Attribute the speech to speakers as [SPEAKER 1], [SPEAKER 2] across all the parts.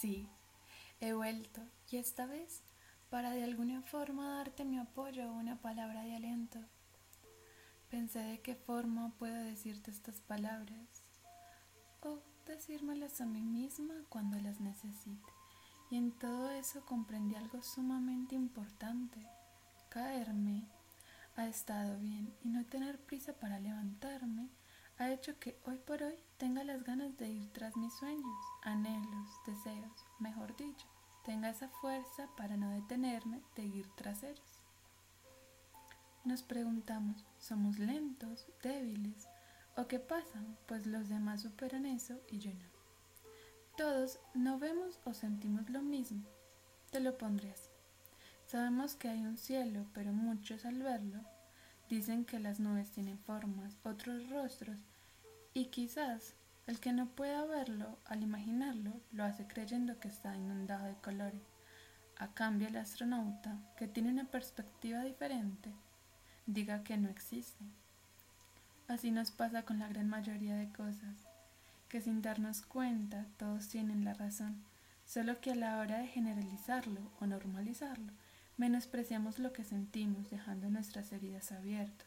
[SPEAKER 1] Sí, he vuelto y esta vez para de alguna forma darte mi apoyo o una palabra de aliento. Pensé de qué forma puedo decirte estas palabras o decírmelas a mí misma cuando las necesite. Y en todo eso comprendí algo sumamente importante. Caerme ha estado bien y no tener prisa para levantarme ha hecho que hoy por hoy tenga las ganas de ir tras mis sueños, anhelos, deseos, mejor dicho, tenga esa fuerza para no detenerme de ir tras ellos. Nos preguntamos, ¿somos lentos, débiles? ¿O qué pasa? Pues los demás superan eso y yo no. Todos no vemos o sentimos lo mismo. Te lo pondré así. Sabemos que hay un cielo, pero muchos al verlo dicen que las nubes tienen formas, otros rostros, y quizás el que no pueda verlo, al imaginarlo, lo hace creyendo que está inundado de colores. A cambio, el astronauta, que tiene una perspectiva diferente, diga que no existe. Así nos pasa con la gran mayoría de cosas que sin darnos cuenta todos tienen la razón, solo que a la hora de generalizarlo o normalizarlo, menospreciamos lo que sentimos dejando nuestras heridas abiertas,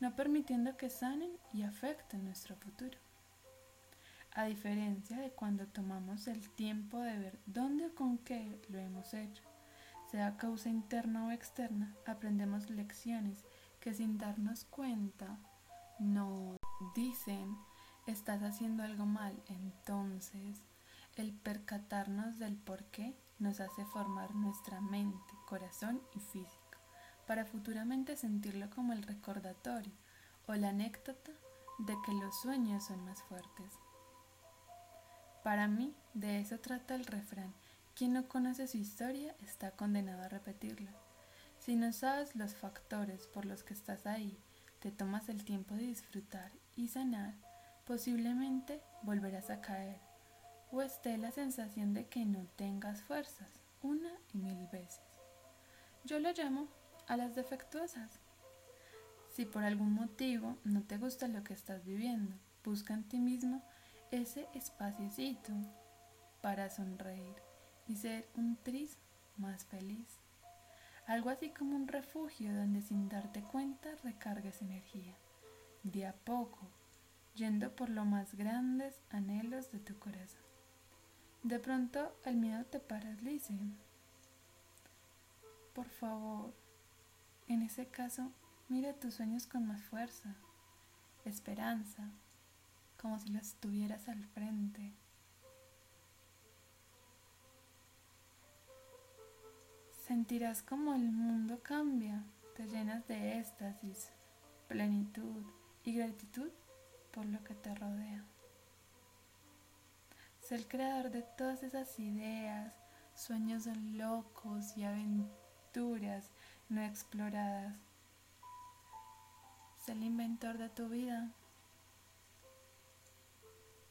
[SPEAKER 1] no permitiendo que sanen y afecten nuestro futuro. A diferencia de cuando tomamos el tiempo de ver dónde o con qué lo hemos hecho, sea causa interna o externa, aprendemos lecciones que sin darnos cuenta no dicen estás haciendo algo mal. Entonces, el percatarnos del por qué nos hace formar nuestra mente, corazón y físico, para futuramente sentirlo como el recordatorio o la anécdota de que los sueños son más fuertes. Para mí, de eso trata el refrán. Quien no conoce su historia está condenado a repetirla. Si no sabes los factores por los que estás ahí, te tomas el tiempo de disfrutar y sanar, posiblemente volverás a caer o esté la sensación de que no tengas fuerzas una y mil veces. Yo lo llamo a las defectuosas. Si por algún motivo no te gusta lo que estás viviendo, busca en ti mismo ese espaciocito para sonreír y ser un tris más feliz. Algo así como un refugio donde sin darte cuenta recargues energía. De a poco yendo por los más grandes anhelos de tu corazón. De pronto el miedo te paraliza. Por favor, en ese caso, mira tus sueños con más fuerza, esperanza, como si los tuvieras al frente. Sentirás como el mundo cambia, te llenas de éxtasis, plenitud y gratitud por lo que te rodea. El creador de todas esas ideas, sueños locos y aventuras no exploradas. Sé el inventor de tu vida.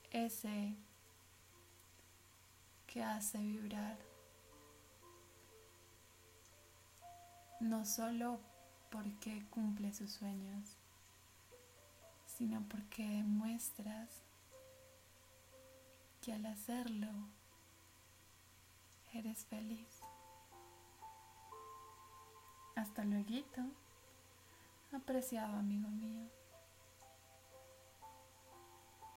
[SPEAKER 1] Ese que hace vibrar. No solo porque cumple sus sueños, sino porque demuestras al hacerlo eres feliz. Hasta luego, apreciado amigo mío.